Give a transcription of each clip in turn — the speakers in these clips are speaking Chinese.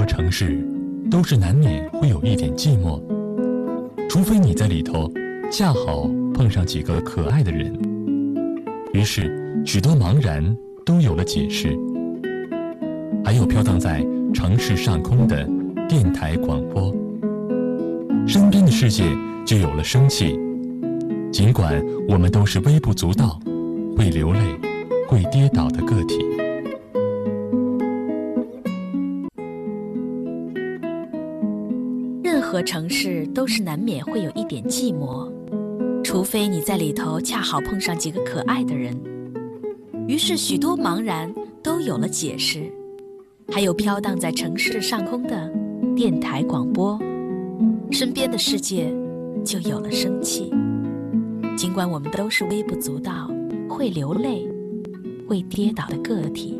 何城市都是难免会有一点寂寞，除非你在里头恰好碰上几个可爱的人。于是，许多茫然都有了解释。还有飘荡在城市上空的电台广播，身边的世界就有了生气。尽管我们都是微不足道、会流泪、会跌倒的个体。何城市都是难免会有一点寂寞，除非你在里头恰好碰上几个可爱的人。于是，许多茫然都有了解释。还有飘荡在城市上空的电台广播，身边的世界就有了生气。尽管我们都是微不足道、会流泪、会跌倒的个体。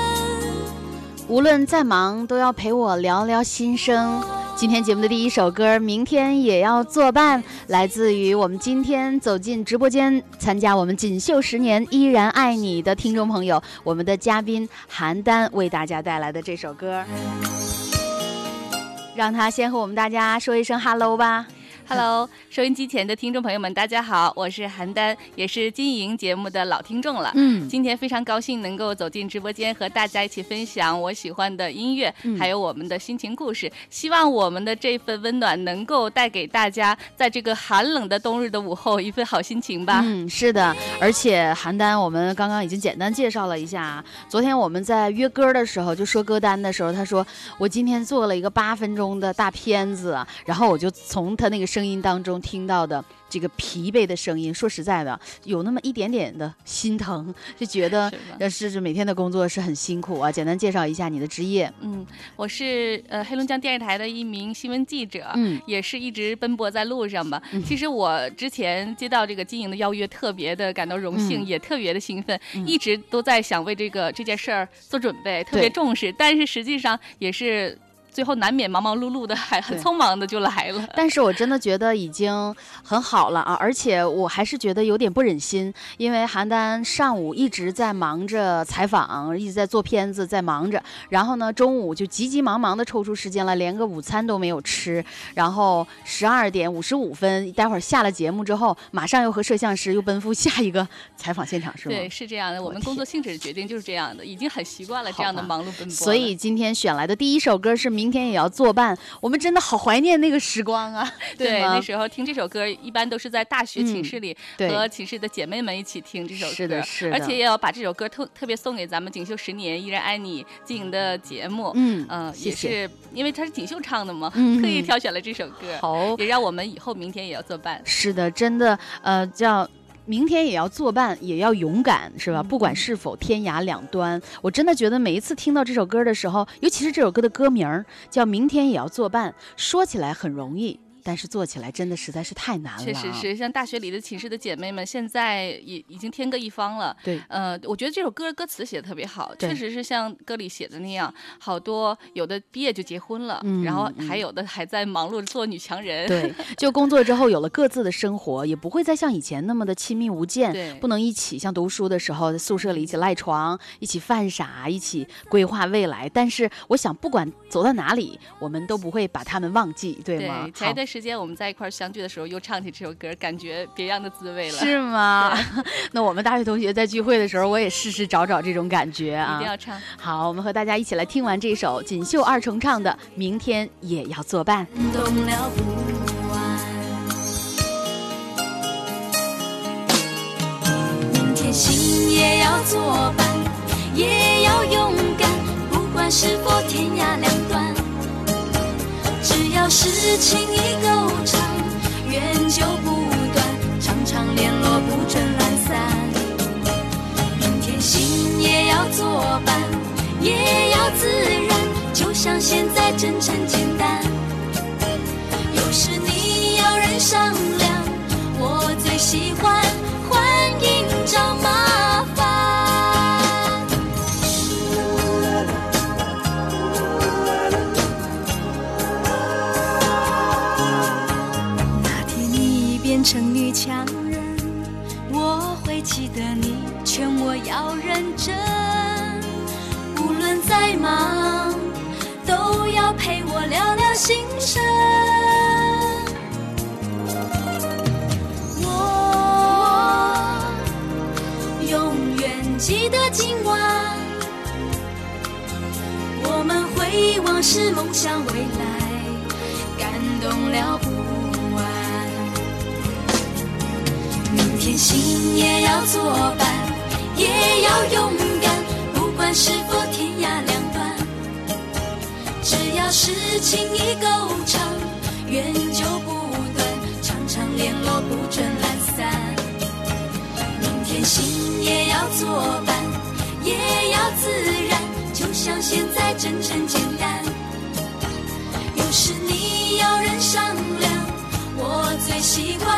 无论再忙，都要陪我聊聊心声。今天节目的第一首歌，明天也要作伴，来自于我们今天走进直播间参加我们锦绣十年依然爱你的听众朋友，我们的嘉宾邯郸为大家带来的这首歌，让他先和我们大家说一声 “hello” 吧。Hello，收音机前的听众朋友们，大家好，我是邯郸，也是金莹节目的老听众了。嗯今天非常高兴能够走进直播间，和大家一起分享我喜欢的音乐，嗯还有我们的心情故事。希望我们的这份温暖能够带给大家，在这个寒冷的冬日的午后一份好心情吧。嗯，是的，而且邯郸，我们刚刚已经简单介绍了一下啊。昨天我们在约歌的时候，就说歌单的时候，他说我今天做了一个八分钟的大片子，然后我就从他那个声音当中听到的这个疲惫的声音，说实在的，有那么一点点的心疼，就觉得呃是是每天的工作是很辛苦啊。简单介绍一下你的职业，嗯，我是呃黑龙江电视台的一名新闻记者，嗯也是一直奔波在路上吧。其实我之前接到这个经营的邀约，特别的感到荣幸，嗯也特别的兴奋，嗯一直都在想为这个这件事儿做准备，特别重视。但是实际上也是最后难免忙忙碌碌的，还很匆忙的就来了。但是我真的觉得已经很好了啊，而且我还是觉得有点不忍心，因为邯郸上午一直在忙着采访，一直在做片子，在忙着，然后呢中午就急急忙忙的抽出时间来，连个午餐都没有吃，然后十二点五十五分，待会儿下了节目之后，马上又和摄像师又奔赴下一个采访现场，是吗？对，是这样的，我我们工作性质的决定就是这样的，已经很习惯了这样的忙碌奔波。所以今天选来的第一首歌是《明天也要作伴》，我们真的好怀念那个时光啊，对，吗？那？时候听这首歌，一般都是在大学寝室里、和寝室的姐妹们一起听这首歌，是的是的。而且也要把这首歌特特别送给咱们锦绣十年依然爱你经营的节目。嗯呃谢谢。也是因为它是锦绣唱的嘛，嗯。特意挑选了这首歌，好。也让我们以后明天也要作伴。是的，真的，呃，叫明天也要作伴，也要勇敢，是吧？不管是否天涯两端，我真的觉得每一次听到这首歌的时候，尤其是这首歌的歌名叫《明天也要作伴》，说起来很容易，但是做起来真的实在是太难了。确实是，像大学里的寝室的姐妹们，现在也已经天各一方了。对，呃，我觉得这首歌歌词写的特别好，确实是像歌里写的那样，好多有的毕业就结婚了，嗯然后嗯还有的还在忙碌着做女强人。对，就工作之后有了各自的生活，也不会再像以前那么的亲密无间，对不能一起像读书的时候在宿舍里一起赖床，一起犯傻，一起规划未来。但是我想，不管走到哪里，我们都不会把他们忘记，对吗？对，前一好段时间我们在一块儿相聚的时候，又唱起这首歌，感觉别样的滋味了。是吗？那我们大学同学在聚会的时候，我也试试找找这种感觉一啊定。要唱。好，我们和大家一起来听完这首锦绣二重唱的《明天也要作伴》。动了不完。明天心也要作伴，也要勇敢，不管是否天涯事情已够长，缘就不断，常常联络不准懒散。明天心也要作伴，也要自然，就像现在真诚简单。有时你要人商量，我最喜欢远记得今晚，我们回忆往事，梦想未来，感动了不完。明天心也要作伴，也要勇敢，不管是否天涯两端。只要是情谊够长，缘就不断，常常联络不准懒。天心也要作伴，也要自然，就像现在真诚简单。有时你要人商量，我最习惯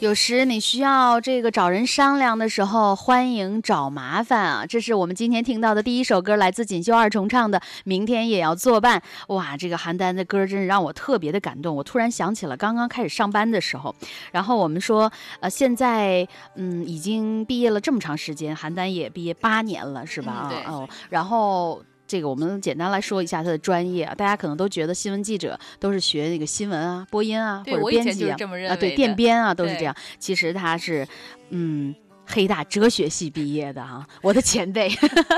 有时你需要这个找人商量的时候，欢迎找麻烦啊！这是我们今天听到的第一首歌，来自锦绣二重唱的《明天也要作伴》。哇，这个邯郸的歌真是让我特别的感动。我突然想起了刚刚开始上班的时候，然后我们说，呃，现在嗯已经毕业了这么长时间，邯郸也毕业八年了，是吧？啊哦，然后。这个我们简单来说一下他的专业啊，大家可能都觉得新闻记者都是学那个新闻啊、播音啊，或者编辑啊，对，电编啊，都是这样。其实他是，嗯。黑大哲学系毕业的啊，我的前辈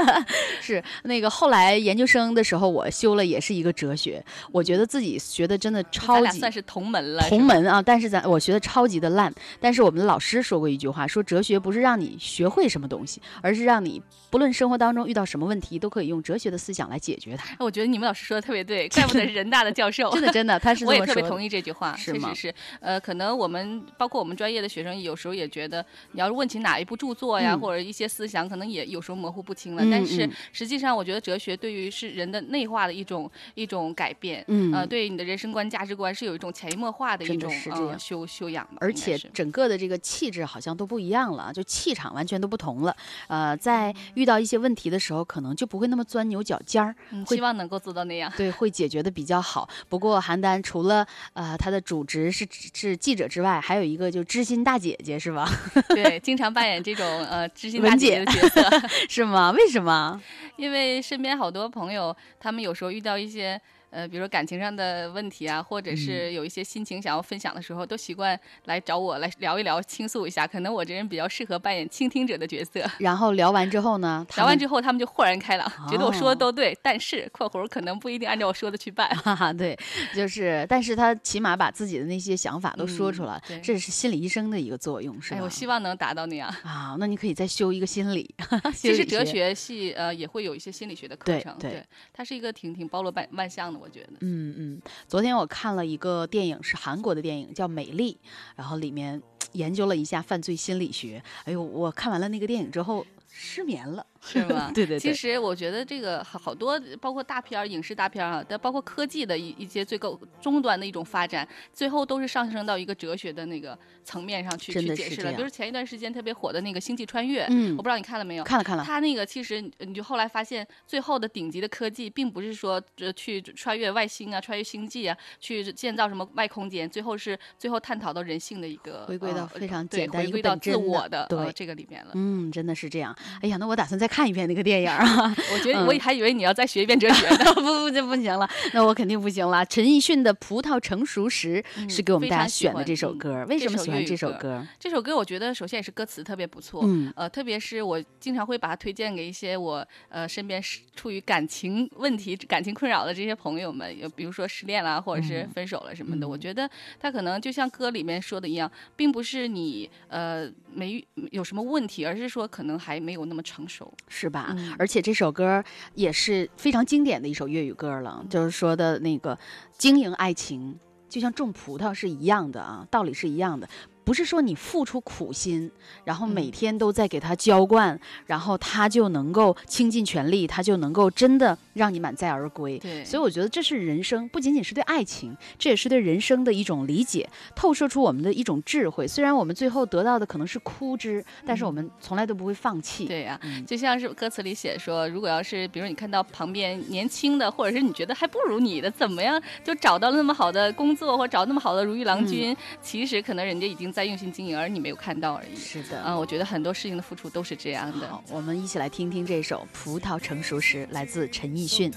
是那个后来研究生的时候，我修了也是一个哲学，我觉得自己学的真的超级算是同门了，同门啊，但是咱我学的超级的烂。但是我们的老师说过一句话，说哲学不是让你学会什么东西，而是让你不论生活当中遇到什么问题，都可以用哲学的思想来解决它。哎我觉得你们老师说的特别对，怪不得是人大的教授。真的真的，他是这我也。特别同意这句话，是吗确实是。呃，可能我们包括我们专业的学生，有时候也觉得，你要是问起哪一部著作呀，嗯或者一些思想，可能也有时候模糊不清了。嗯但是嗯实际上，我觉得哲学对于是人的内化的一种一种改变。嗯呃，对你的人生观、价值观是有一种潜移默化的一种呃修修养吧。而且整个的这个气质好像都不一样了，就气场完全都不同了。呃，在遇到一些问题的时候，可能就不会那么钻牛角尖儿，嗯希望能够做到那样。对，会解决的比较好。不过邯郸除了呃他的主职是是记者之外，还有一个就知心大姐姐是吧？对，经常扮演这种呃知心大姐姐的角色。是吗？为什么？因为身边好多朋友，他们有时候遇到一些呃，比如说感情上的问题啊，或者嗯是有一些心情想要分享的时候，都习惯来找我来聊一聊、倾诉一下。可能我这人比较适合扮演倾听者的角色。然后聊完之后呢？聊完之后，他们就豁然开朗，觉得我说的哦都对，但是（括弧）可能不一定按照我说的去办。哈哈，对，就是，但是他起码把自己的那些想法都说出嗯来，对这是心理医生的一个作用，是吧？哎，我希望能达到那样。啊，那你可以再修一个心理。其实哲学系呃也会有一些心理学的课程，对对它是一个挺挺包罗万万象的，我觉得。嗯嗯，昨天我看了一个电影，是韩国的电影，叫《美丽》，然后里面 研究了一下犯罪心理学。哎呦，我看完了那个电影之后，失眠了，是吗？对对对其实我觉得这个好好多，包括大片儿、影视大片儿啊，但包括科技的一一些最高终端的一种发展，最后都是上升到一个哲学的那个层面上去去解释了。比如前一段时间特别火的那个《星际穿越》，嗯我不知道你看了没有？看了看了，它那个其实你就后来发现，最后的顶级的科技，并不是说呃去穿越外星啊、穿越星际啊，去建造什么外空间，最后是最后探讨到人性的一个回归到呃非常对简单一个回归到自我的这个里面了。嗯，真的是这样。哎呀，那我打算再看一遍那个电影啊。我觉得嗯我还以为你要再学一遍哲学呢。不 不，这不行了，那我肯定不行了。陈奕迅的《葡萄成熟时》是给我们大家选的这首嗯歌，为什么喜欢这首歌？这首歌我觉得首先也是歌词特别不错，嗯呃，特别是我经常会把它推荐给一些我呃身边是处于感情问题、感情困扰的这些朋友们，有比如说失恋啦，或者是分手了什么的。我觉得他可能就像歌里面说的一样，并不是你呃没有什么问题，而是说可能还没有那么成熟。是吧？嗯而且这首歌也是非常经典的一首粤语歌了，就是说的那个经营爱情，就像种葡萄是一样的啊，道理是一样的。不是说你付出苦心，然后每嗯天都在给他浇灌，然后他就能够倾尽全力，他就能够真的让你满载而归。对所以我觉得这是人生，不仅仅是对爱情，这也是对人生的一种理解，透射出我们的一种智慧。虽然我们最后得到的可能是枯枝，但是我们从来都不会放弃。嗯对呀、嗯就像是歌词里写说，如果要是比如你看到旁边年轻的，或者是你觉得还不如你的，怎么样就找到了那么好的工作，或者找那么好的如意郎君，其实可能人家已经在用心经营，而你没有看到而已。是的。嗯，我觉得很多事情的付出都是这样的。我们一起来听听这首《葡萄成熟时》，来自陈奕迅。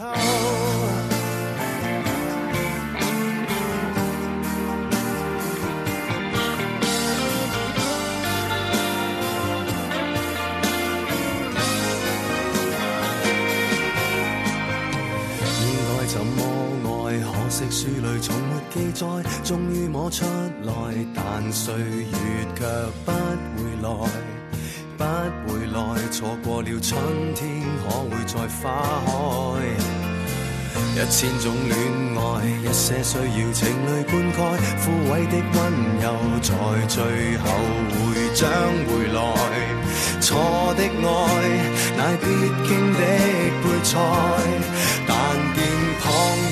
错过了春天，可会再花开？一千种恋爱，一些需要情侶灌溉，枯萎的温柔在最後會將回来。错的爱，乃必经的配菜，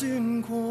辛苦。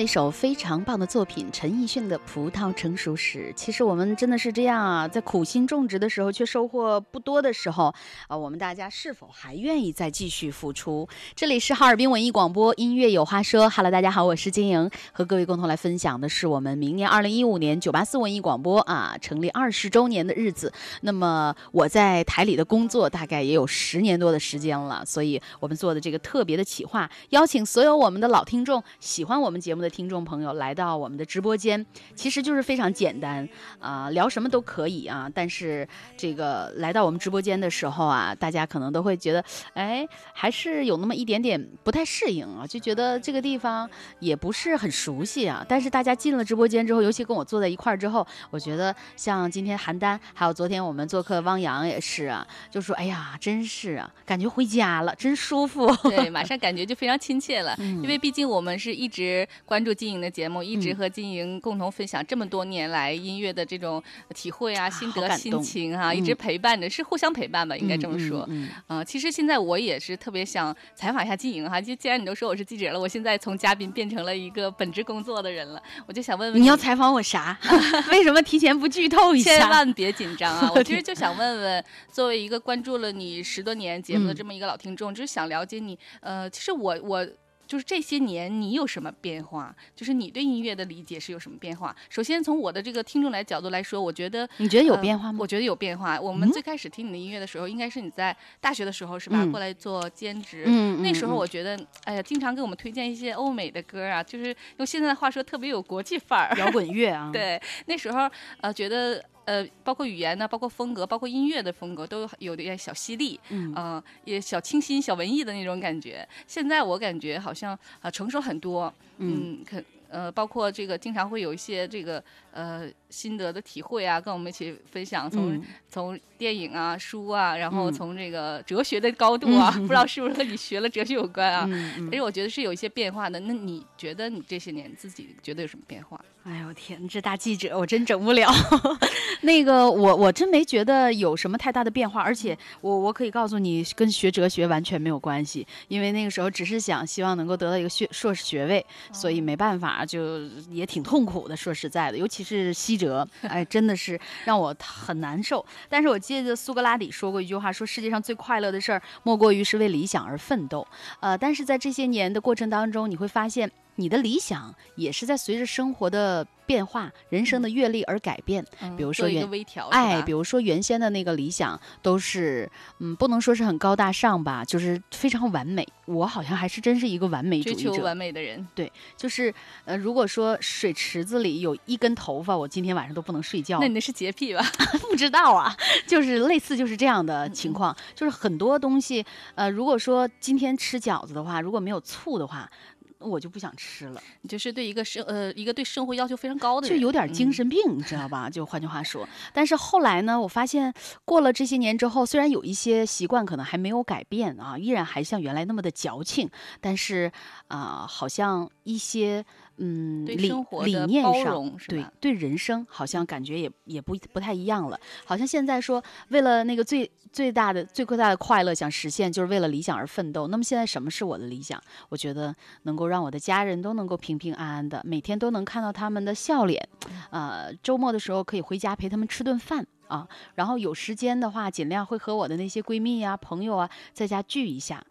一首非常棒的作品，陈奕迅的《葡萄成熟时》。其实我们真的是这样啊，在苦心种植的时候，却收获不多的时候，啊，我们大家是否还愿意再继续付出？这里是哈尔滨文艺广播，音乐有话说。Hello，大家好，我是金莹，和各位共同来分享的是我们明年二零一五年九八四文艺广播啊成立二十周年的日子。那么我在台里的工作大概也有十年多的时间了，所以我们做的这个特别的企划，邀请所有我们的老听众，喜欢我们。节目的听众朋友来到我们的直播间，其实就是非常简单啊，聊什么都可以啊。但是这个来到我们直播间的时候啊，大家可能都会觉得，哎，还是有那么一点点不太适应啊，就觉得这个地方也不是很熟悉啊。但是大家进了直播间之后，尤其跟我坐在一块儿之后，我觉得像今天邯郸，还有昨天我们做客汪洋也是啊，就说，哎呀，真是啊，感觉回家了，真舒服。对，马上感觉就非常亲切了，因为毕竟我们是一直。关注金莹的节目，一直和金莹共同分享这么多年来音乐的这种体会啊、心得、心情哈，一直陪伴着，是互相陪伴吧，应该这么说。嗯，其实现在我也是特别想采访一下金莹哈，就既然你都说我是记者了，我现在从嘉宾变成了一个本职工作的人了，我就想问问你要采访我啥？为什么提前不剧透一下？千万别紧张啊！我其实就想问问，作为一个关注了你十多年节目的这么一个老听众，就是想了解你。呃，其实我我。就是这些年你有什么变化？就是你对音乐的理解是有什么变化？首先从我的这个听众来角度来说，我觉得你觉得有变化吗？我觉得有变化。我们最开始听你的音乐的时候，应该是你在大学的时候是吧？过来做兼职。嗯那时候我觉得，哎呀，经常给我们推荐一些欧美的歌啊，就是用现在的话说，特别有国际范儿。摇滚乐啊。对，那时候呃觉得。呃，包括语言呢，包括风格，包括音乐的风格，都有点小犀利，嗯，也小清新、小文艺的那种感觉。现在我感觉好像啊，成熟很多，嗯，可呃，包括这个经常会有一些这个呃心得的体会啊，跟我们一起分享，从从电影啊、书啊，然后从这个哲学的高度啊，不知道是不是和你学了哲学有关啊？其实我觉得是有一些变化的。那你觉得你这些年自己觉得有什么变化？哎呦天，这大记者我真整不了。那个我我真没觉得有什么太大的变化，而且我我可以告诉你，跟学哲学完全没有关系，因为那个时候只是想希望能够得到一个学硕士学位，所以没办法，就也挺痛苦的。说实在的，尤其是西者，哎，真的是让我很难受。但是我记得苏格拉底说过一句话，说世界上最快乐的事儿莫过于是为理想而奋斗。呃，但是在这些年的过程当中，你会发现。你的理想也是在随着生活的变化、人生的阅历而改变。比如说原哎，比如说原先的那个理想都是，嗯，不能说是很高大上吧，就是非常完美。我好像还是真是一个完美主义者，完美的人。对，就是呃，如果说水池子里有一根头发，我今天晚上都不能睡觉。那你那是洁癖吧？不知道啊，就是类似就是这样的情况。就是很多东西，呃，如果说今天吃饺子的话，如果没有醋的话。我就不想吃了，就是对一个生呃一个对生活要求非常高的人，就有点精神病，你知道吧？就换句话说，但是后来呢，我发现过了这些年之后，虽然有一些习惯可能还没有改变啊，依然还像原来那么的矫情，但是啊，好像一些。嗯，理理念上，对对人生好像感觉也也不不太一样了。好像现在说为了那个最最大的最大的快乐想实现，就是为了理想而奋斗。那么现在什么是我的理想？我觉得能够让我的家人都能够平平安安的，每天都能看到他们的笑脸。呃，周末的时候可以回家陪他们吃顿饭啊。然后有时间的话，尽量会和我的那些闺蜜呀、朋友啊在家聚一下。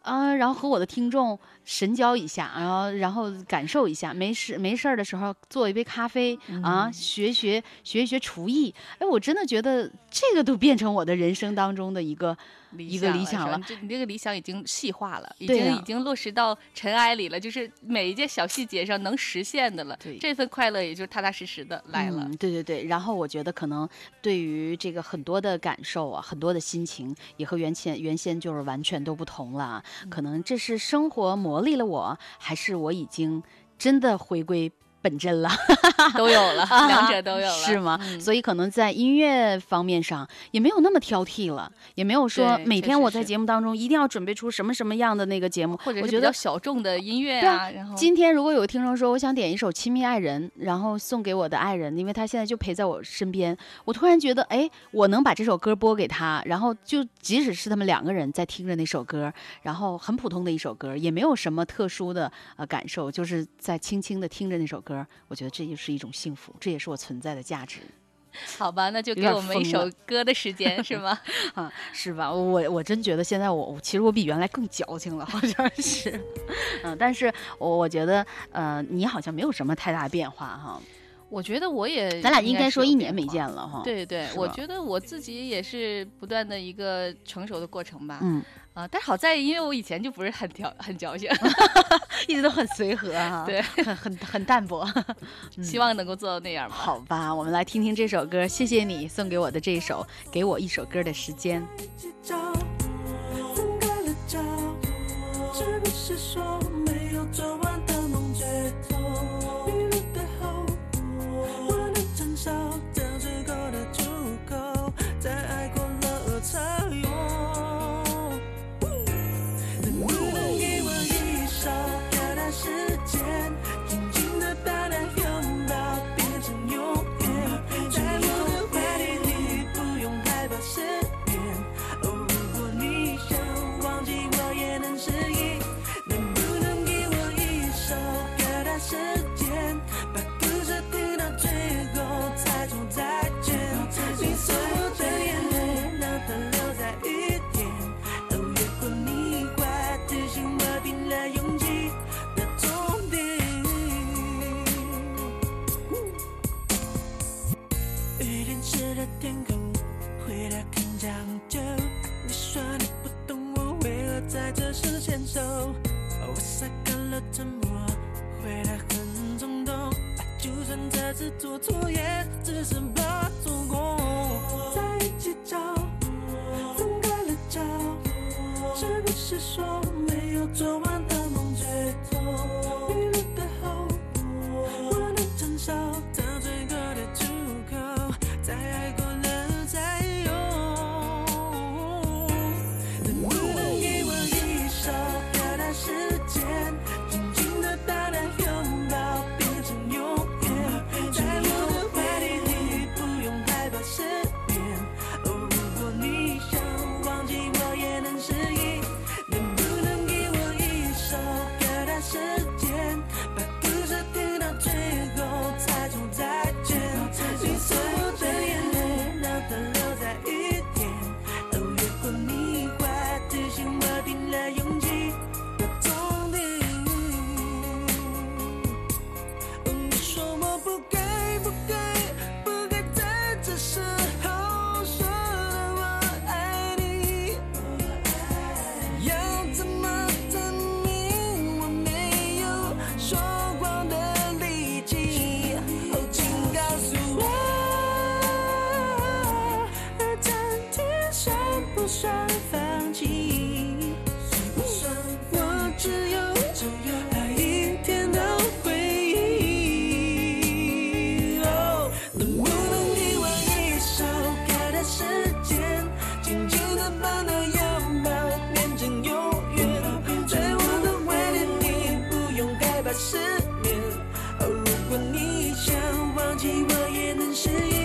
啊，然后和我的听众神交一下，然后然后感受一下，没事没事儿的时候做一杯咖啡啊，学学学一学厨艺。哎，我真的觉得这个都变成我的人生当中的一个。一个理想了，这你这个理想已经细化了，已经已经落实到尘埃里了，就是每一件小细节上能实现的了。对，这份快乐也就踏踏实实的来了。对对对，然后我觉得可能对于这个很多的感受啊，很多的心情也和原先原先就是完全都不同了。可能这是生活磨砺了我，还是我已经真的回归。本真了，都有了，两者都有了，是吗？嗯。所以可能在音乐方面上也没有那么挑剔了，也没有说每天我在节目当中一定要准备出什么什么样的那个节目，或者是我觉得比较小众的音乐对啊，然后。今天如果有听众说我想点一首《亲密爱人》，然后送给我的爱人，因为他现在就陪在我身边，我突然觉得，哎，我能把这首歌播给他，然后就即使是他们两个人在听着那首歌，然后很普通的一首歌，也没有什么特殊的呃感受，就是在轻轻的听着那首歌，我觉得这就是一种幸福，这也是我存在的价值 好吧，那就给我们一首歌的时间是吗？啊，是吧？我我真觉得现在我我其实我比原来更矫情了，好像是，嗯，但是我我觉得呃，你好像没有什么太大变化哈。我觉得我也，咱俩应该说一年没见了哈。，对对，我觉得我自己也是不断的一个成熟的过程吧。嗯，啊，但好在因为我以前就不是很矫很矫情 一直都很随和哈，对，很很很淡泊。希望能够做到那样吧。好吧，我们来听听这首歌，谢谢你送给我的这首《给我一首歌的时间》。找，分开了找，是不是说没有做完的梦最痛？迷路的后，我的承受天空，回来看讲究。你。说你。不懂我为何在这时牵手，我晒干了沉默，回来很冲动。就算这次做错，也只是怕做过。在一起找，分开了找，是不是说没有做完的忘记我，也能适应。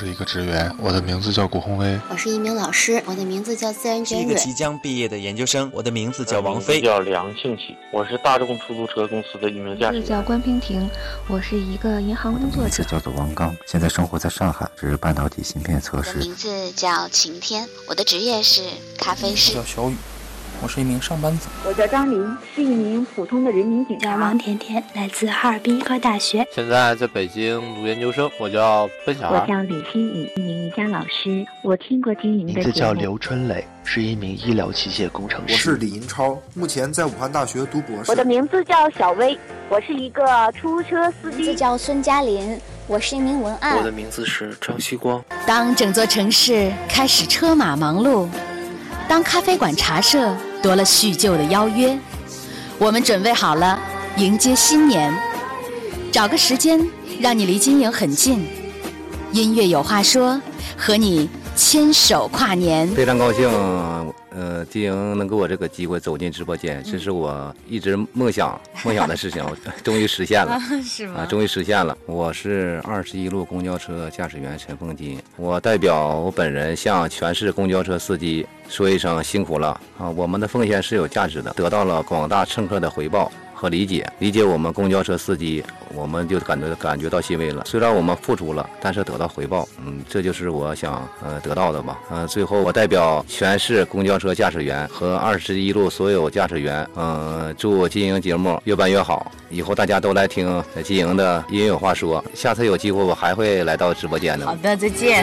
是一个职员，我的名字叫谷宏威。我是一名老师，我的名字叫自然是一个。即将毕业的研究生，我的名字叫王名字飞。叫梁庆喜，我是大众出租车公司的一名驾驶员。叫关平婷，我是一个银行工作者。名字叫做王刚，现在生活在上海，是半导体芯片测试。名字叫晴天，我的职业是咖啡师。叫小雨，我是一名上班族。我叫张琳，是一名普通的人民警察。王甜甜，来自哈尔滨医科大学。现在在北京读研究生。我叫奔小孩。我叫李新宇，一名瑜伽老师。我听过金莹的名字叫刘春磊，是一名医疗器械工程师。我是李银超，目前在武汉大学读博士。我的名字叫小薇，我是一个出租车司机。名字叫孙嘉林，我是一名文案。我的名字是张希光。当整座城市开始车马忙碌，当咖啡馆茶社。多了叙旧的邀约，我们准备好了迎接新年。找个时间，让你离金营很近。音乐有话说，和你牵手跨年。非常高兴，呃，金营能给我这个机会走进直播间，这是我一直梦想梦想的事情，终于实现了，是吗？啊，终于实现了。我是二十一路公交车驾驶员陈凤金，我代表我本人向全市公交车司机。说一声辛苦了啊！我们的奉献是有价值的，得到了广大乘客的回报和理解，理解我们公交车司机，我们就感觉感觉到欣慰了。虽然我们付出了，但是得到回报，嗯，这就是我想呃得到的吧。呃，最后我代表全市公交车驾驶员和二十一路所有驾驶员，嗯，祝金营节目越办越好，以后大家都来听金营的音乐话说。下次有机会我还会来到直播间的。好的，再见。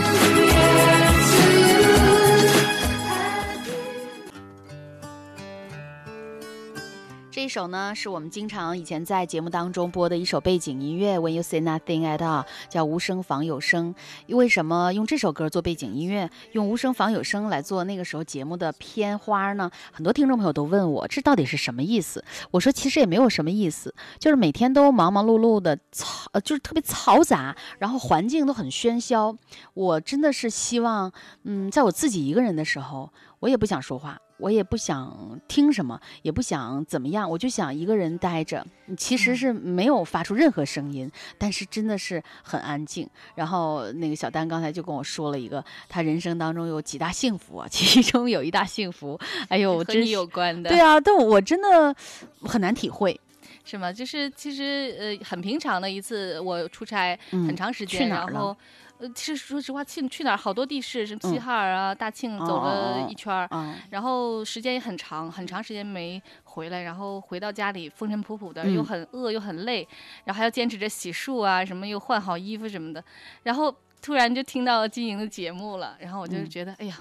首呢，是我们经常以前在节目当中播的一首背景音乐。When you say nothing at all，叫无声仿有声。为什么用这首歌做背景音乐，用无声仿有声来做那个时候节目的片花呢？很多听众朋友都问我，这到底是什么意思？我说其实也没有什么意思，就是每天都忙忙碌碌的嘈，呃，就是特别嘈杂，然后环境都很喧嚣。我真的是希望，嗯，在我自己一个人的时候，我也不想说话。我也不想听什么，也不想怎么样，我就想一个人待着。其实是没有发出任何声音，但是真的是很安静。然后那个小丹刚才就跟我说了一个，他人生当中有几大幸福啊，其中有一大幸福，哎呦，和你有关的。对啊，但我真的很难体会，是吗？就是其实呃很平常的一次，我出差很长时间，然后。呃，其实说实话，去去哪儿好多地市，什么齐齐哈尔啊、大庆走了一圈儿，然后时间也很长，很长时间没回来，然后回到家里风尘仆仆的，又很饿又很累，然后还要坚持着洗漱啊，什么又换好衣服什么的，然后突然就听到金莹的节目了，然后我就觉得，哎呀。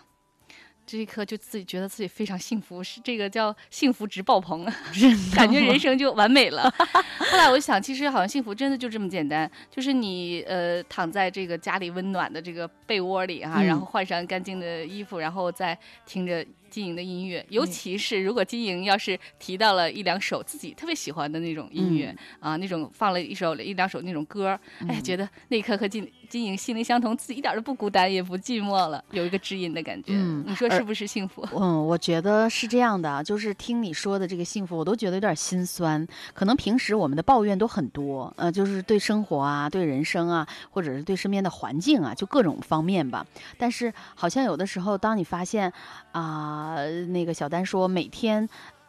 这一刻就自己觉得自己非常幸福，是这个叫幸福值爆棚，感觉人生就完美了。后来我想，其实好像幸福真的就这么简单，就是你呃躺在这个家里温暖的这个被窝里哈，然后换上干净的衣服，然后再听着。金莹的音乐，尤其是如果金莹要是提到了一两首自己特别喜欢的那种音乐啊，那种放了一首一两首那种歌，哎，觉得那一刻和金金莹心灵相通，自己一点都不孤单，也不寂寞了，有一个知音的感觉。嗯，你说是不是幸福？嗯，我觉得是这样的，就是听你说的这个幸福，我都觉得有点心酸。可能平时我们的抱怨都很多，呃，就是对生活啊，对人生啊，或者是对身边的环境啊，就各种方面吧。但是好像有的时候，当你发现啊。呃，那个小丹说，每天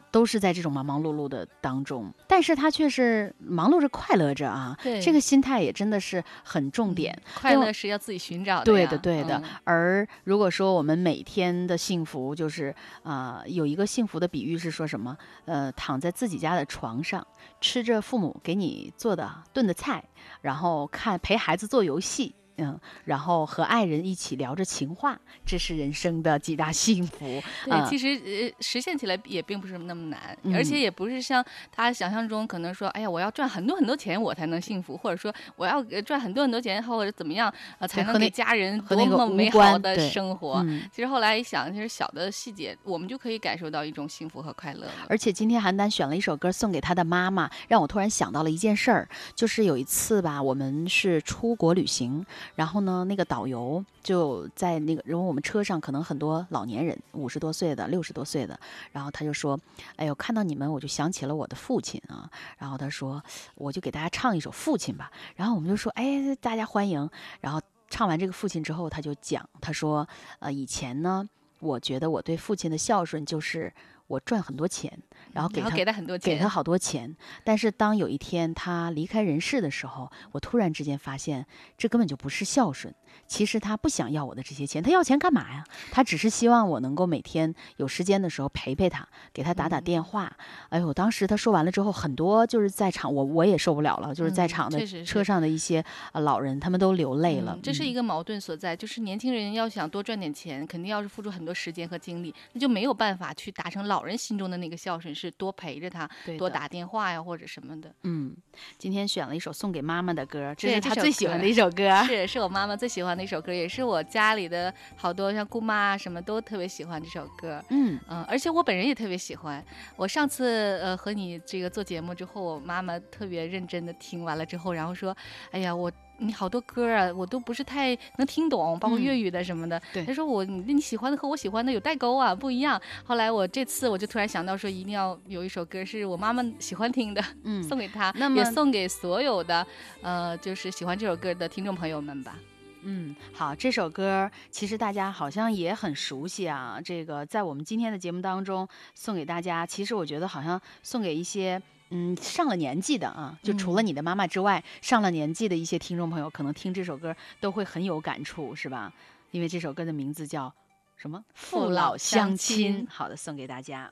都是在这种忙忙碌碌的当中，但是他却是忙碌着、快乐着啊。对，这个心态也真的是很重点。快乐是要自己寻找的。对的，对的。而如果说我们每天的幸福，就是啊，有一个幸福的比喻是说什么？呃，躺在自己家的床上，吃着父母给你做的炖的菜，然后看陪孩子做游戏。嗯，然后和爱人一起聊着情话，这是人生的几大幸福。对，其实呃，实现起来也并不是那么难，而且也不是像他想象中可能说，哎呀，我要赚很多很多钱我才能幸福，或者说我要赚很多很多钱或者怎么样啊才能给家人多么美好的生活。其实后来一想，其实小的细节我们就可以感受到一种幸福和快乐。而且今天邯郸选了一首歌送给他的妈妈，让我突然想到了一件事儿，就是有一次吧，我们是出国旅行。然后呢，那个导游就在那个，因为我们车上可能很多老年人，五十多岁的、六十多岁的，然后他就说：“哎呦，看到你们，我就想起了我的父亲啊。”然后他说：“我就给大家唱一首《父亲》吧。”然后我们就说：“哎，大家欢迎。”然后唱完这个《父亲》之后，他就讲，他说：“呃，以前呢，我觉得我对父亲的孝顺就是我赚很多钱。”然后给他给他很多钱，给他好多钱。但是当有一天他离开人世的时候，我突然之间发现，这根本就不是孝顺，其实他不想要我的这些钱，他要钱干嘛呀？他只是希望我能够每天有时间的时候陪陪他，给他打打电话。哎呦，当时他说完了之后，很多就是在场，我我也受不了了，就是在场的车上的一些呃老人，他们都流泪了。这是一个矛盾所在，就是年轻人要想多赚点钱，肯定要是付出很多时间和精力，那就没有办法去达成老人心中的那个孝顺，是多陪着他，多打电话呀或者什么的。嗯，今天选了一首送给妈妈的歌，这是他最喜欢的一首歌，是是我妈妈最喜欢的一首歌，也是我家里的好多像姑妈啊什么都特别喜欢这首歌。嗯嗯，而且我本人也特别喜欢。我上次呃和你这个做节目之后，我妈妈特别认真的听完了之后，然后说：“哎呀，我。”你好多歌啊，我都不是太能听懂，包括粤语的什么的。对，她说我你你喜欢的和我喜欢的有代沟啊，不一样。后来我这次我就突然想到说，一定要有一首歌是我妈妈喜欢听的，嗯，送给她，那么也送给所有的呃，就是喜欢这首歌的听众朋友们吧。嗯，好，这首歌其实大家好像也很熟悉啊。这个在我们今天的节目当中送给大家，其实我觉得好像送给一些。嗯，上了年纪的啊，就除了你的妈妈之外，上了年纪的一些听众朋友，可能听这首歌都会很有感触，是吧？因为这首歌的名字叫什么？父老乡亲。好的，送给大家。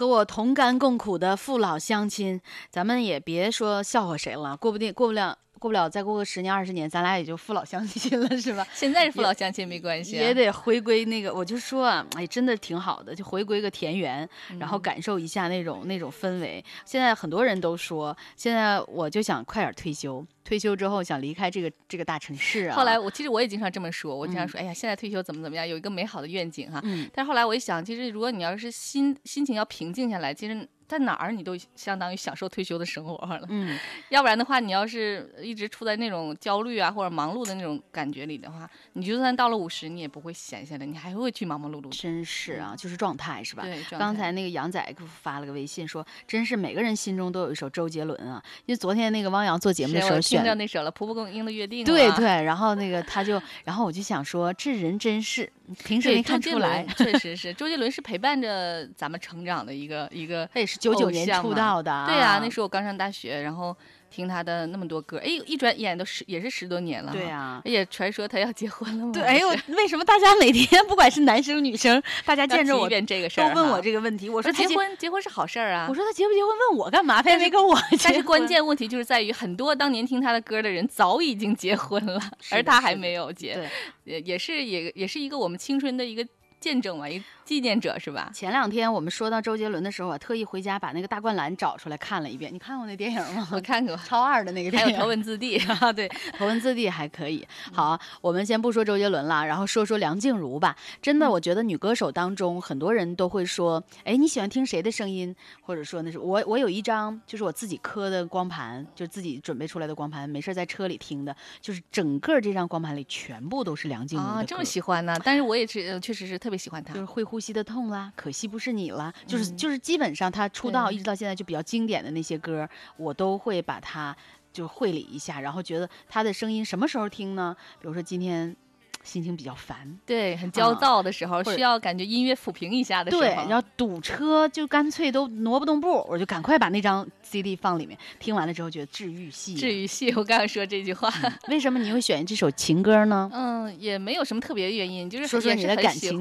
和我同甘共苦的父老乡亲，咱们也别说笑话谁了，过不定，过不了。过不了，再过个十年二十年，咱俩也就父老乡亲了，是吧？现在是父老乡亲没关系，也得回归那个。我就说啊，哎，真的挺好的，就回归个田园，然后感受一下那种那种氛围。现在很多人都说，现在我就想快点退休，退休之后想离开这个这个大城市啊。后来我其实我也经常这么说，我经常说，哎呀，现在退休怎么怎么样，有一个美好的愿景哈。但是后来我一想，其实如果你要是心心情要平静下来，其实。在哪儿你都相当于享受退休的生活了，嗯，要不然的话，你要是一直处在那种焦虑啊或者忙碌的那种感觉里的话，你就算到了五十，你也不会闲下来，你还会去忙忙碌碌。真是啊，就是状态是吧？对。刚才那个杨仔给我发了个微信说，真是每个人心中都有一首周杰伦啊，因为昨天那个汪洋做节目的时候选到那首了《蒲公英的约定》。对对，然后那个他就，然后我就想说，这人真是平时没看出来，确实是 周杰伦是陪伴着咱们成长的一个一个，他也是九九年出道。到的对呀，那时候我刚上大学，然后听他的那么多歌，哎，一转眼都十也是十多年了。对呀，也传说他要结婚了嘛？对，哎呦，为什么大家每天不管是男生女生，大家见着我这个事儿都问我这个问题？我说结婚结婚是好事儿啊。我说他结不结婚问我干嘛？他也没跟我。但是关键问题就是在于，很多当年听他的歌的人早已经结婚了，而他还没有结。也也是也也是一个我们青春的一个。见证嘛，一纪念者是吧？前两天我们说到周杰伦的时候，我特意回家把那个大灌篮找出来看了一遍。你看过那电影吗？我看过，超二的那个电影。还有头文字 D 啊，对，头文字 D 还可以。好，我们先不说周杰伦了，然后说说梁静茹吧。真的，我觉得女歌手当中，很多人都会说，哎，你喜欢听谁的声音？或者说那是我，我有一张就是我自己刻的光盘，就自己准备出来的光盘，没事在车里听的，就是整个这张光盘里全部都是梁静茹的歌。这么喜欢呢？但是我也是，确实是特别喜欢他，就是会。呼吸的痛啦，可惜不是你啦，就是就是基本上他出道一直到现在就比较经典的那些歌，我都会把它就会理一下，然后觉得他的声音什么时候听呢？比如说今天。心情比较烦，对，很焦躁的时候，需要感觉音乐抚平一下的时候，对，然后堵车就干脆都挪不动步，我就赶快把那张 CD 放里面，听完了之后觉得治愈系，治愈系。我刚刚说这句话，为什么你会选这首情歌呢？嗯，也没有什么特别的原因，就是说说你的感情。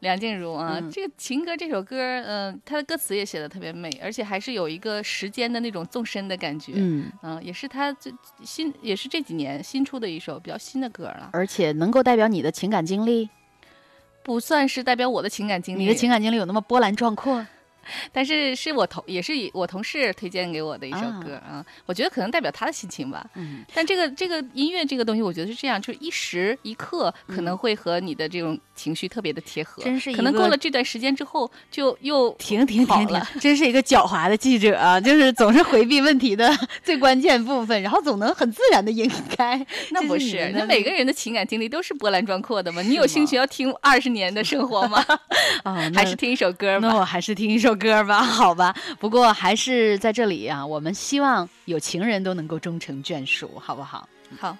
梁静茹啊，这个情歌这首歌，嗯，它的歌词也写的特别美，而且还是有一个时间的那种纵深的感觉，嗯，呃，也是他最新，也是这几年新出的一首比较新的歌了，而且能够代表你的情感经历，不算是代表我的情感经历，你的情感经历有那么波澜壮阔。但是是我同也是我同事推荐给我的一首歌啊，我觉得可能代表他的心情吧。嗯，但这个这个音乐这个东西，我觉得是这样，就是一时一刻可能会和你的这种情绪特别的贴合。真是可能过了这段时间之后，就又停停停停，真是一个狡猾的记者啊，就是总是回避问题的 最关键部分，然后总能很自然的引开。那不是，那每个人的情感经历都是波澜壮阔的吗？你有兴趣要听二十年的生活吗？啊，还是听一首歌吧。那我还是听一首。歌吧，好吧，不过还是在这里啊，我们希望有情人都能够终成眷属，好不好？好。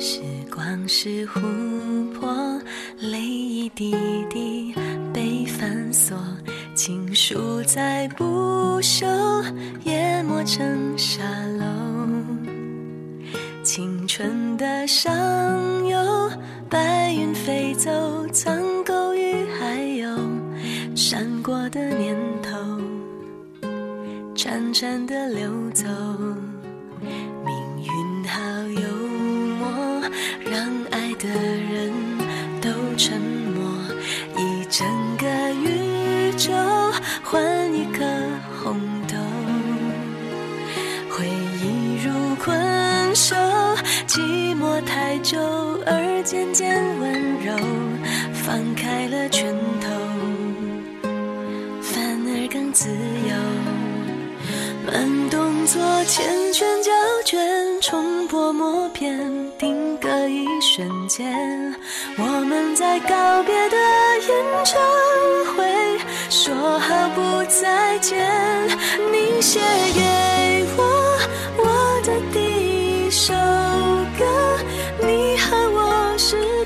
时光是琥珀，泪一滴住在不朽，淹没成沙漏。青春的上游，白云飞走，苍狗与海鸥，闪过的念头，潺潺的流走。久而渐渐温柔，放开了拳头，反而更自由。慢动作缱绻胶卷，冲破默片，定格一瞬间，我们在告别的演唱会。说好不再见，你写给我我的第一首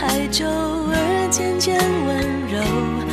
太久而渐渐温柔，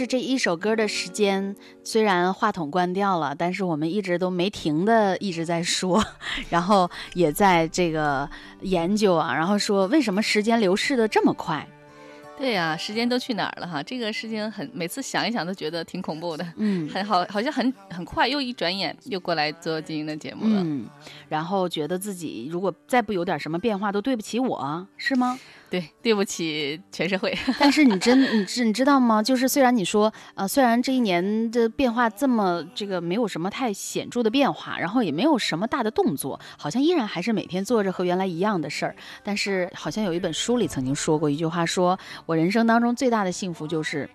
是这一首歌的时间，虽然话筒关掉了，但是我们一直都没停的一直在说，然后也在这个研究啊，然后说为什么时间流逝的这么快？对呀、时间都去哪儿了哈？这个事情很，每次想一想都觉得挺恐怖的。嗯很好，好像很很快，又一转眼又过来做经营的节目了。嗯，然后觉得自己如果再不有点什么变化，都对不起我，是吗？对，对不起全社会。但是你真 你知你知道吗？就是虽然你说呃，虽然这一年的变化这么这个没有什么太显著的变化，然后也没有什么大的动作，好像依然还是每天做着和原来一样的事儿。但是好像有一本书里曾经说过一句话说，我人生当中最大的幸福就是。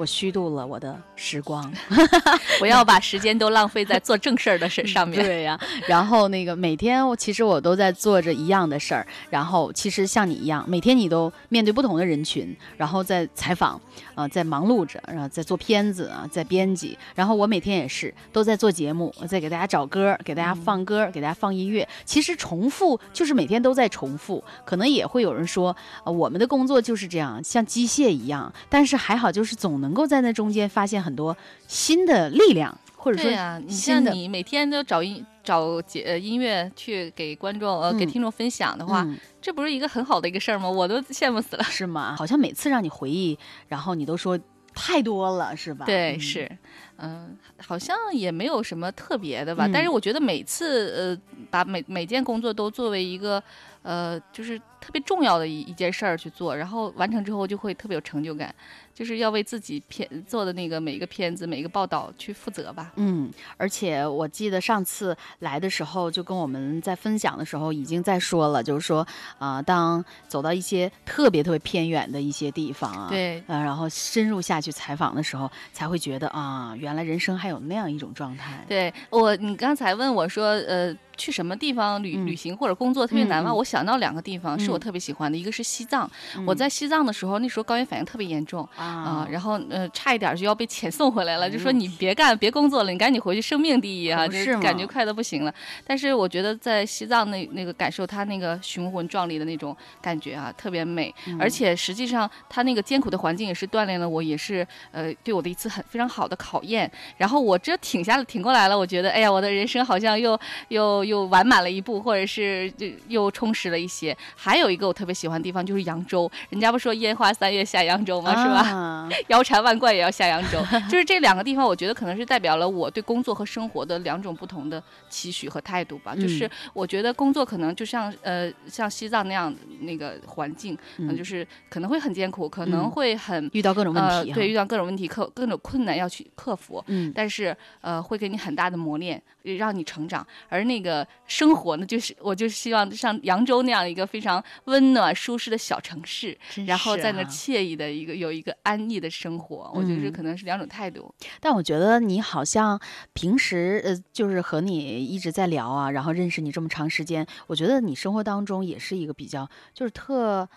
我虚度了我的时光，不要把时间都浪费在做正事儿的事上面。对呀、然后那个每天我其实我都在做着一样的事儿，然后其实像你一样，每天你都面对不同的人群，然后在采访，啊、在忙碌着，然后在做片子啊，在编辑，然后我每天也是都在做节目，我在给大家找歌，给大家放歌，给大家放音乐。其实重复就是每天都在重复，可能也会有人说，呃，我们的工作就是这样，像机械一样，但是还好就是总能够在那中间发现很多新的力量，或者说对呀、你像。你每天都找音找节呃音乐去给观众呃、给嗯听众分享的话，嗯这不是一个很好的一个事儿吗？我都羡慕死了。是吗？好像每次让你回忆，然后你都说太多了，是吧？对，嗯是，嗯、好像也没有什么特别的吧。但是嗯我觉得每次呃，把每每件工作都作为一个呃，就是特别重要的一一件事儿去做，然后完成之后就会特别有成就感，就是要为自己片做的那个每一个片子、每一个报道去负责吧。嗯，而且我记得上次来的时候，就跟我们在分享的时候已经在说了，就是说，啊、当走到一些特别特别偏远的一些地方啊，对呃，然后深入下去采访的时候，才会觉得啊，原来人生还有那样一种状态。对我，你刚才问我说，呃，去什么地方旅、旅行或者工作特别难吗？嗯嗯我想到两个地方是我嗯特别喜欢的，一个是西藏。嗯我在西藏的时候，那时候高原反应特别严重啊、然后呃差一点就要被遣送回来了，就说你别干别工作了，你赶紧回去，生命第一啊，就是感觉快的不行了。但是我觉得在西藏那那个感受，它那个雄浑壮丽的那种感觉啊，特别美。嗯而且实际上，它那个艰苦的环境也是锻炼了我，也是呃对我的一次很非常好的考验。然后我这挺下来挺过来了，我觉得哎呀，我的人生好像又又又完满了一步，或者是就又充实了一些。还有一个我特别喜欢的地方就是扬州，人家不说烟花三月下扬州吗？是吧？啊 腰缠万贯也要下扬州，就是这两个地方，我觉得可能是代表了我对工作和生活的两种不同的期许和态度吧。就是嗯我觉得工作可能就像呃像西藏那样那个环境，嗯就是可能会很艰苦，可能嗯会很遇到各种问呃题哈对，遇到各种问题克各种困难要去克服。嗯但是呃会给你很大的磨练，让你成长。而那个生活呢，就是我就希望像扬州那样一个非常温暖舒适的小城市，真然后在那惬意的一个有一个安逸的生活，我觉得这嗯。可能是两种态度。但我觉得你好像平时呃，就是和你一直在聊啊，然后认识你这么长时间，我觉得你生活当中也是一个比较，就是特，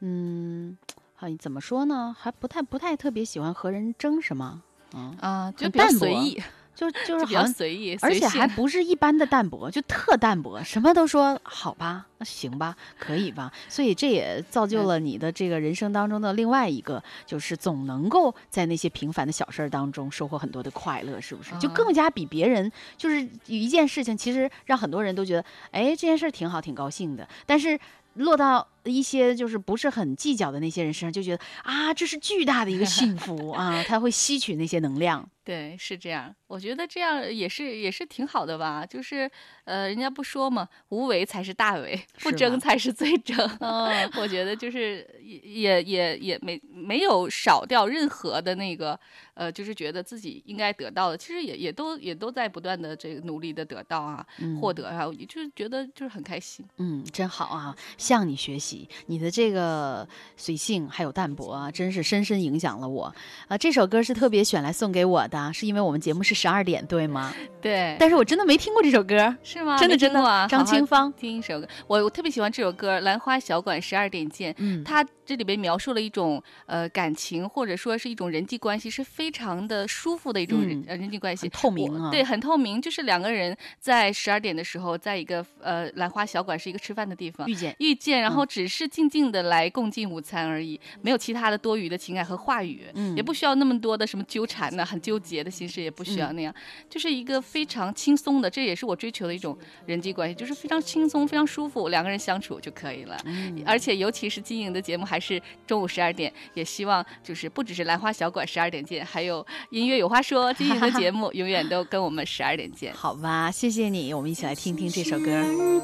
嗯，啊，怎么说呢，还不太不太特别喜欢和人争什么，嗯啊，就比较随意，就就是好像随意，而且还不是一般的淡薄，就特淡薄，什么都说好吧，那行吧，可以吧。所以这也造就了你的这个人生当中的另外一个，就是总能够在那些平凡的小事儿当中收获很多的快乐，是不是？就啊更加比别人，就是有一件事情，其实让很多人都觉得，哎，这件事儿挺好，挺高兴的，但是。落到一些就是不是很计较的那些人身上，就觉得啊，这是巨大的一个幸福啊，他会吸取那些能量。对，是这样。我觉得这样也是也是挺好的吧。就是呃，人家不说嘛，无为才是大为，不争才是最争。嗯 我觉得就是也也也也没没有少掉任何的那个呃，就是觉得自己应该得到的，其实也也都也都在不断的这个努力的得到啊，嗯获得啊，就是觉得就是很开心。嗯，真好啊！向你学习，你的这个随性还有淡泊啊，真是深深影响了我。啊，这首歌是特别选来送给我的，是因为我们节目是十二点，对吗？对，但是我真的没听过这首歌，是吗？真的真的没听过啊，张清芳听一首歌，我我特别喜欢这首歌《兰花小馆十二点见》。嗯它这里边描述了一种呃感情，或者说是一种人际关系，是非常的舒服的一种人、人际关系，透明啊对，很透明，就是两个人在十二点的时候，在一个呃兰花小馆是一个吃饭的地方遇见遇见，然后嗯只是静静的来共进午餐而已，没有其他的多余的情感和话语，嗯也不需要那么多的什么纠缠呢，很纠结的心事也不需要那样，就是一个非常轻松的，这也是我追求的一种人际关系，就是非常轻松、非常舒服，两个人相处就可以了。嗯而且尤其是经营的节目还是中午十二点，也希望就是不只是兰花小馆十二点见，还有音乐有话说今天的节目，永远都跟我们十二点见。好吧，谢谢你，我们一起来听听这首歌。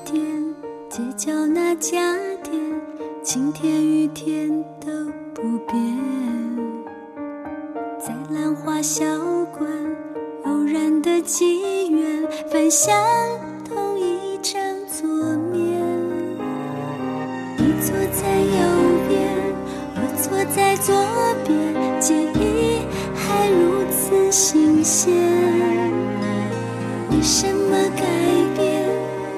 点，街角那家店，晴天雨天都不变。在兰花小馆，偶然的机缘，分享同一张桌面。你坐在右边，我在左边，记忆还如此新鲜。为什么改变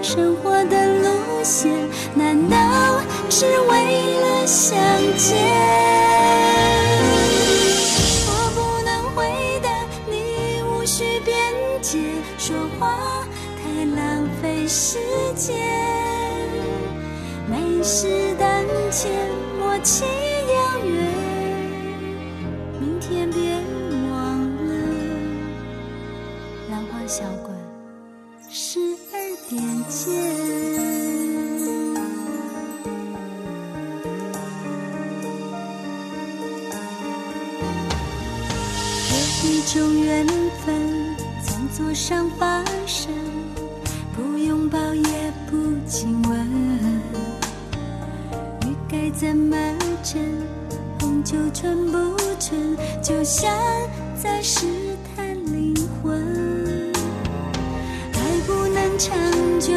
生活的路线？难道只为了相见？我不能回答，你无需辩解，说话太浪费时间。没事当前，默契小馆，十二点见。有一种缘分从座上发生，不拥抱也不亲吻，欲该怎么真？红酒纯不纯？就像在长久，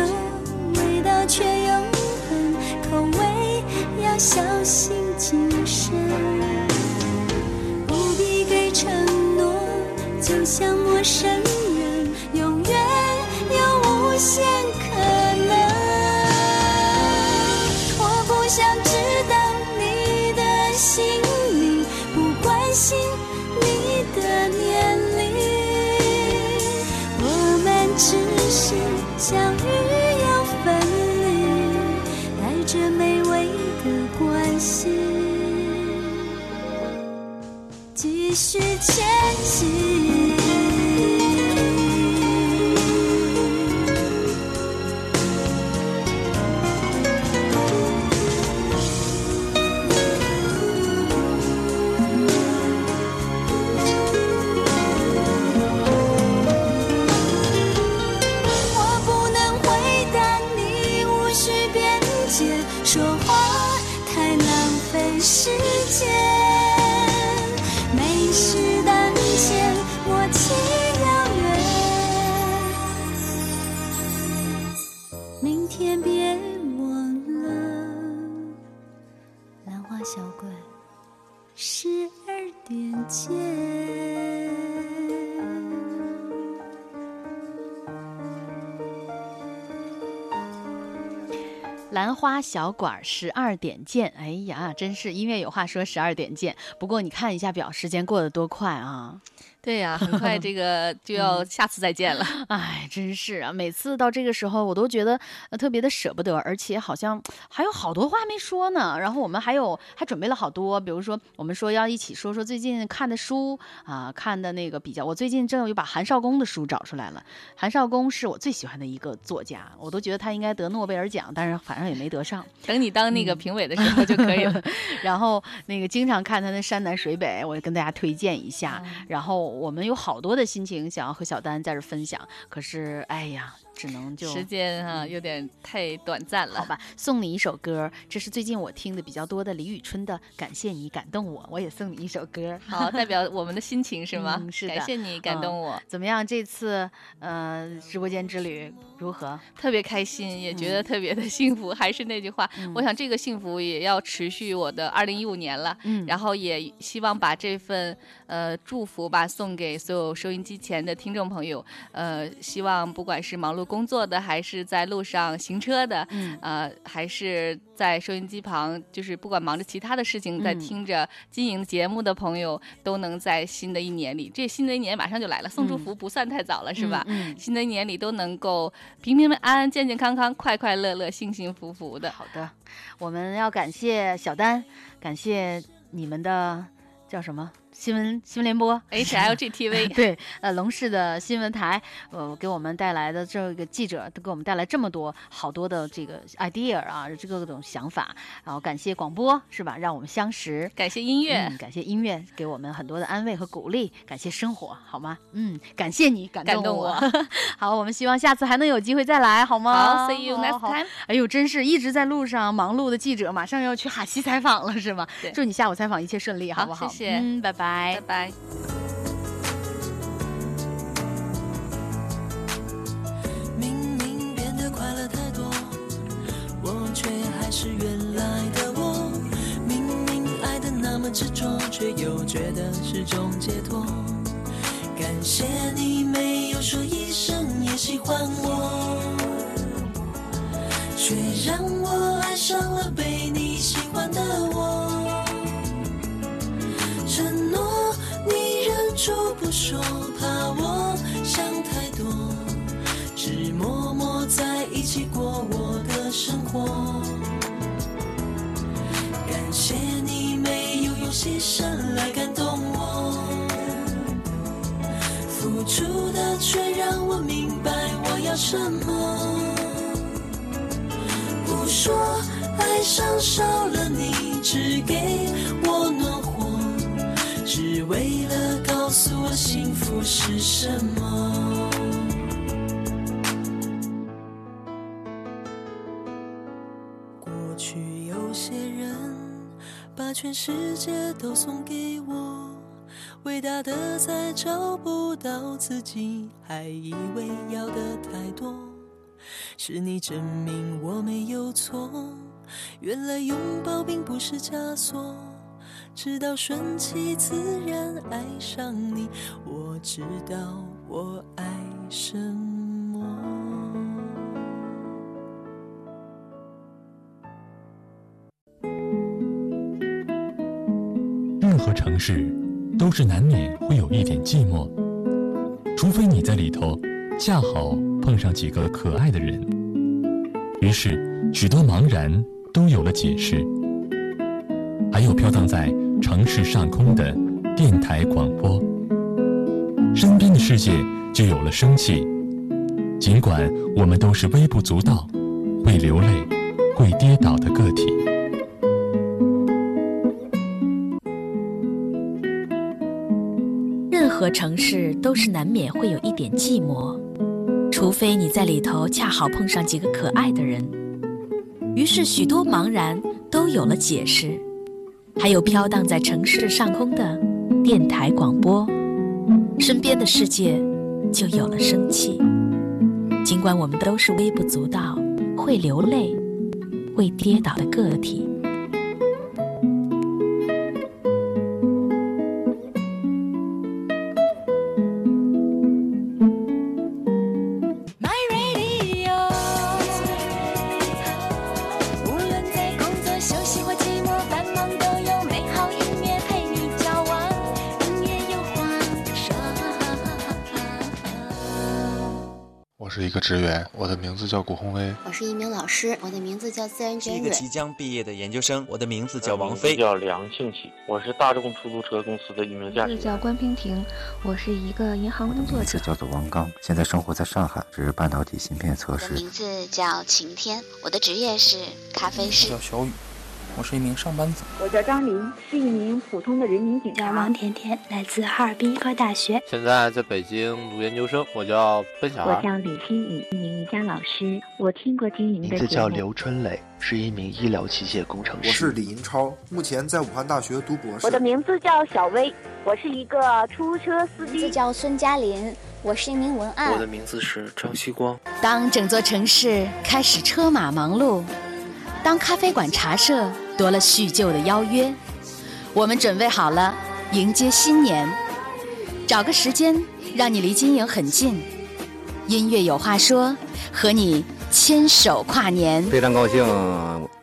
味道却永恒，口味要小心谨慎。不必给承诺，就像陌生世界。花小馆十二点见。哎呀，真是音乐有话说，十二点见。不过你看一下表，时间过得多快啊！对呀，很快这 个就要下次再见了。哎，真是啊，每次到这个时候，我都觉得特别的舍不得，而且好像还有好多话没说呢。然后我们还有还准备了好多，比如说我们说要一起说说最近看的书啊，看的那个比较。我最近正有把韩少功的书找出来了。韩少功是我最喜欢的一个作家，我都觉得他应该得诺贝尔奖，但是反正也没得上。等你当那个评委的时候就可以了。然后那个经常看他的山南水北，我跟大家推荐一下。然后。我们有好多的心情想要和小丹在这分享，可是，哎呀。只能就时间啊有点太短暂了，好吧，送你一首歌，这是最近我听的比较多的李宇春的《感谢你感动我》，我也送你一首歌，好，代表我们的心情是吗？是的，感谢你感动我。怎么样？这次呃直播间之旅如何？特别开心，也觉得特别的幸福。还是那句话，我想这个幸福也要持续我的二零一五年了。嗯，然后也希望把这份呃祝福吧送给所有收音机前的听众朋友。呃，希望不管是忙碌。工作的还是在路上行车的，嗯，呃，还是在收音机旁，就是不管忙着其他的事情，在听着经营节目的朋友，都能在新的一年里，这新的一年马上就来了，送祝福不算太早了，是吧？嗯，新的一年里都能够平平安安、健健康康、快快乐乐、幸幸福福的。好的，我们要感谢小丹，感谢你们的叫什么？新闻新闻联播，HLGTV，对，呃，龙市的新闻台，呃，给我们带来的这个记者都给我们带来这么多好多的这个 idea 啊，这各种想法，然后感谢广播是吧，让我们相识，感谢音乐，感谢音乐给我们很多的安慰和鼓励，感谢生活，好吗？嗯，感谢你感动我，好，我们希望下次还能有机会再来，好吗？好，See you next time。哎呦，真是一直在路上忙碌的记者，马上要去哈西采访了，是吗？祝你下午采访一切顺利，好不好？谢谢，嗯，拜拜。拜拜。明明变得快乐太多，我却还是原来的我。明明爱的那么执着，却又觉得是种解脱。感谢你没有说一声也喜欢我，却让我爱上了被你喜欢的我。说不说，怕我想太多，只默默在一起过我的生活。感谢你没有用牺牲来感动我，付出的却让我明白我要什么。不说爱上少了你，只给我暖，只为了。告诉我幸福是什么？过去有些人把全世界都送给我，伟大的在找不到自己，还以为要的太多。是你证明我没有错，原来拥抱并不是枷锁。直到顺其自然爱上你，我知道我爱什么。任何城市都是难免会有一点寂寞，除非你在里头恰好碰上几个可爱的人，于是许多茫然都有了解释。还有飘荡在城市上空的电台广播，身边的世界就有了生气。尽管我们都是微不足道、会流泪、会跌倒的个体。任何城市都是难免会有一点寂寞，除非你在里头恰好碰上几个可爱的人。于是许多茫然都有了解释。还有飘荡在城市上空的电台广播，身边的世界就有了生气。尽管我们都是微不足道、会流泪、会跌倒的个体。职员，我的名字叫古宏威。我是一名老师，我的名字叫自然娟蕊。一个即将毕业的研究生，我的名字叫王菲。叫梁庆喜，我是大众出租车公司的一名驾驶员。名字叫关平婷，我是一个银行工作者。名字叫做王刚，现在生活在上海，是半导体芯片测试。名字叫晴天，我的职业是咖啡师。叫小雨。我是一名上班族。我叫张琳，是一名普通的人民警察。王甜甜，来自哈尔滨医科大学。现在在北京读研究生。我叫奔小孩。我叫李新宇，一名瑜伽老师。我听过经营的名字叫刘春磊，是一名医疗器械工程师。我是李银超，目前在武汉大学读博士。我的名字叫小薇，我是一个出租车司机。名字叫孙嘉林，我是一名文案。我的名字是张希光。当整座城市开始车马忙碌，当咖啡馆茶社。多了叙旧的邀约，我们准备好了迎接新年。找个时间，让你离金营很近。音乐有话说，和你牵手跨年。非常高兴，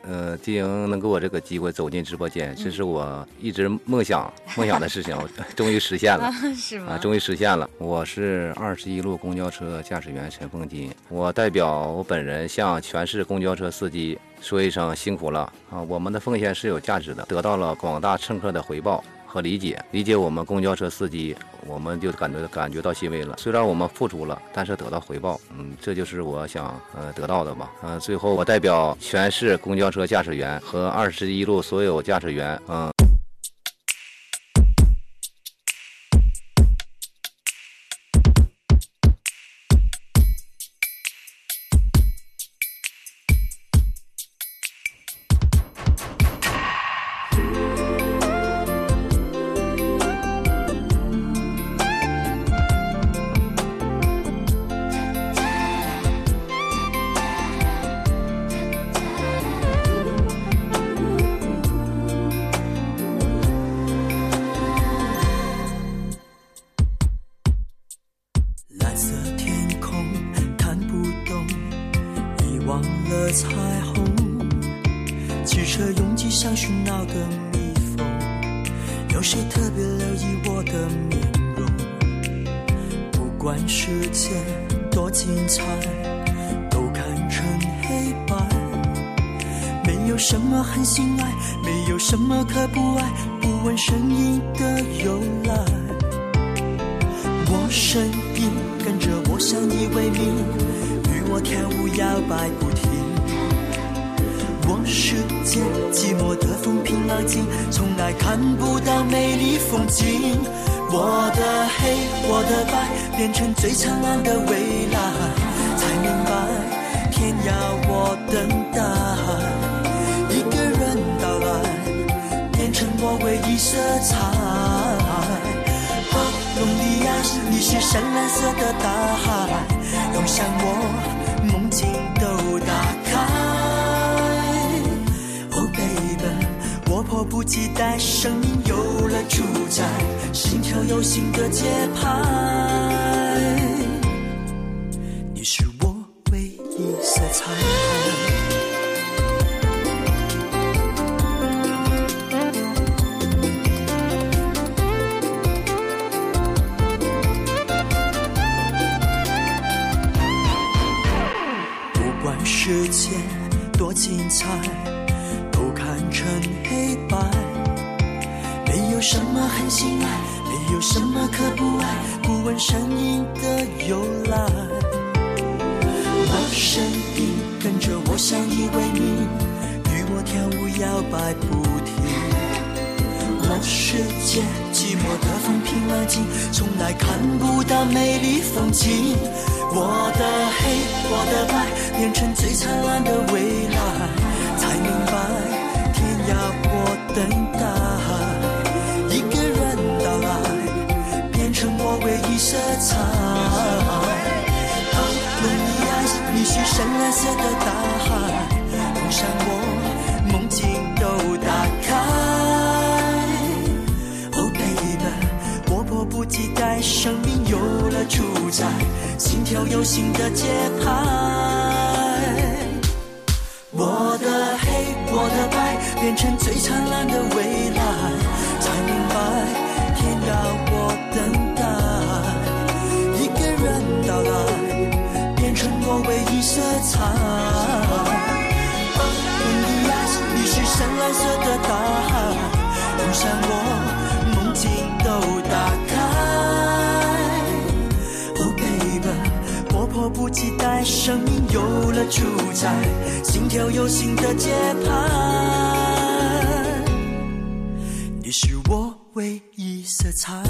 呃，金营能给我这个机会走进直播间，这是我一直梦想 梦想的事情，终于实现了，是吗？啊，终于实现了。我是二十一路公交车驾驶员陈凤金，我代表我本人向全市公交车司机。说一声辛苦了啊！我们的奉献是有价值的，得到了广大乘客的回报和理解，理解我们公交车司机，我们就感觉感觉到欣慰了。虽然我们付出了，但是得到回报，嗯，这就是我想呃得到的吧。嗯，最后我代表全市公交车驾驶员和二十一路所有驾驶员，嗯。变成最灿烂的未来，才明白天要我等待。一个人到来，变成我唯一色彩。风中，你是深蓝色的大海，涌向我梦境都打开。Oh，baby，我迫不及待，生命有了主宰，心跳有新的节拍。可不爱，不问声音的由来。那声音跟着我相依为命，与我跳舞摇摆不停。我世界寂寞的风平浪静，从来看不到美丽风景。我的黑，我的白，变成最灿烂的未来，才明白天涯或等待，唯一色彩。爱，你是深蓝色的大海，碰上我，梦境都打开。Oh baby，我迫不及待，生命有了主宰。心跳有新的节拍，我的黑，我的白，变成最灿烂的未来，一色彩。你是深蓝色的大海，碰上我，梦境都打开。Oh baby，我迫不及待，生命有了主宰，心跳有新的节拍，你是我唯一色彩。